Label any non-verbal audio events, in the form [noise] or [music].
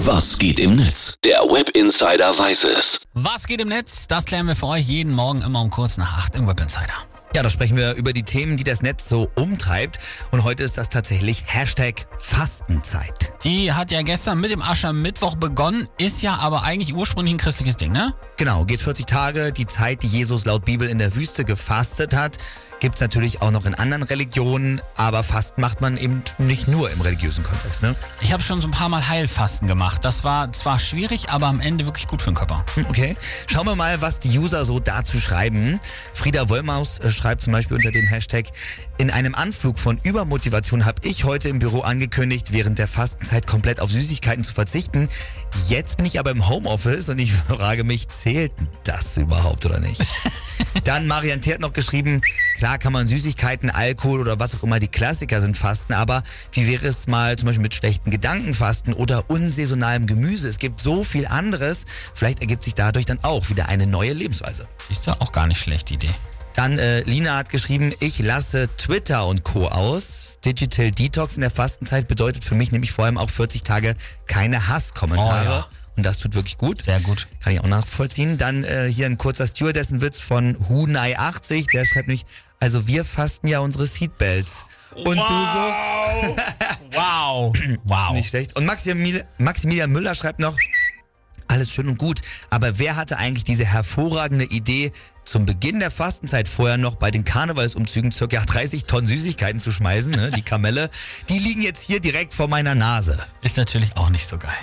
Was geht im Netz? Der Web Insider weiß es. Was geht im Netz? Das klären wir für euch jeden Morgen immer um kurz nach acht im Web Insider. Ja, da sprechen wir über die Themen, die das Netz so umtreibt. Und heute ist das tatsächlich Hashtag Fastenzeit. Die hat ja gestern mit dem Aschermittwoch begonnen, ist ja aber eigentlich ursprünglich ein christliches Ding, ne? Genau, geht 40 Tage, die Zeit, die Jesus laut Bibel in der Wüste gefastet hat. Gibt's natürlich auch noch in anderen Religionen, aber Fasten macht man eben nicht nur im religiösen Kontext, ne? Ich habe schon so ein paar Mal Heilfasten gemacht. Das war zwar schwierig, aber am Ende wirklich gut für den Körper. Hm, Okay, schauen wir mal, was die User so dazu schreiben. Frieda Wollmaus äh, schreibt zum Beispiel unter dem Hashtag, in einem Anflug von Übermotivation habe ich heute im Büro angekündigt, während der Fastenzeit komplett auf Süßigkeiten zu verzichten. Jetzt bin ich aber im Homeoffice und ich [laughs] frage mich, zählt das überhaupt oder nicht? [laughs] Dann Marian T. hat noch geschrieben, klar kann man Süßigkeiten, Alkohol oder was auch immer die Klassiker sind fasten, aber wie wäre es mal zum Beispiel mit schlechten Gedanken fasten oder unsaisonalem Gemüse? Es gibt so viel anderes. Vielleicht ergibt sich dadurch dann auch wieder eine neue Lebensweise. Ist ja auch gar nicht schlecht, die Idee. Dann äh, Lina hat geschrieben, ich lasse Twitter und Co. aus. Digital Detox in der Fastenzeit bedeutet für mich nämlich vor allem auch 40 Tage keine Hasskommentare. Oh ja. Und das tut wirklich gut. Sehr gut. Kann ich auch nachvollziehen. Dann äh, hier ein kurzer Stewardessen-Witz von Hunai80. Der schreibt nämlich, also wir fasten ja unsere Seatbelts. Und du so, Wow. [laughs] Wow. nicht schlecht. Und Maximil Maximilian Müller schreibt noch, alles schön und gut, aber wer hatte eigentlich diese hervorragende Idee, zum Beginn der Fastenzeit vorher noch bei den Karnevalsumzügen circa 30 Tonnen Süßigkeiten zu schmeißen, ne? die Kamelle, die liegen jetzt hier direkt vor meiner Nase. Ist natürlich auch nicht so geil.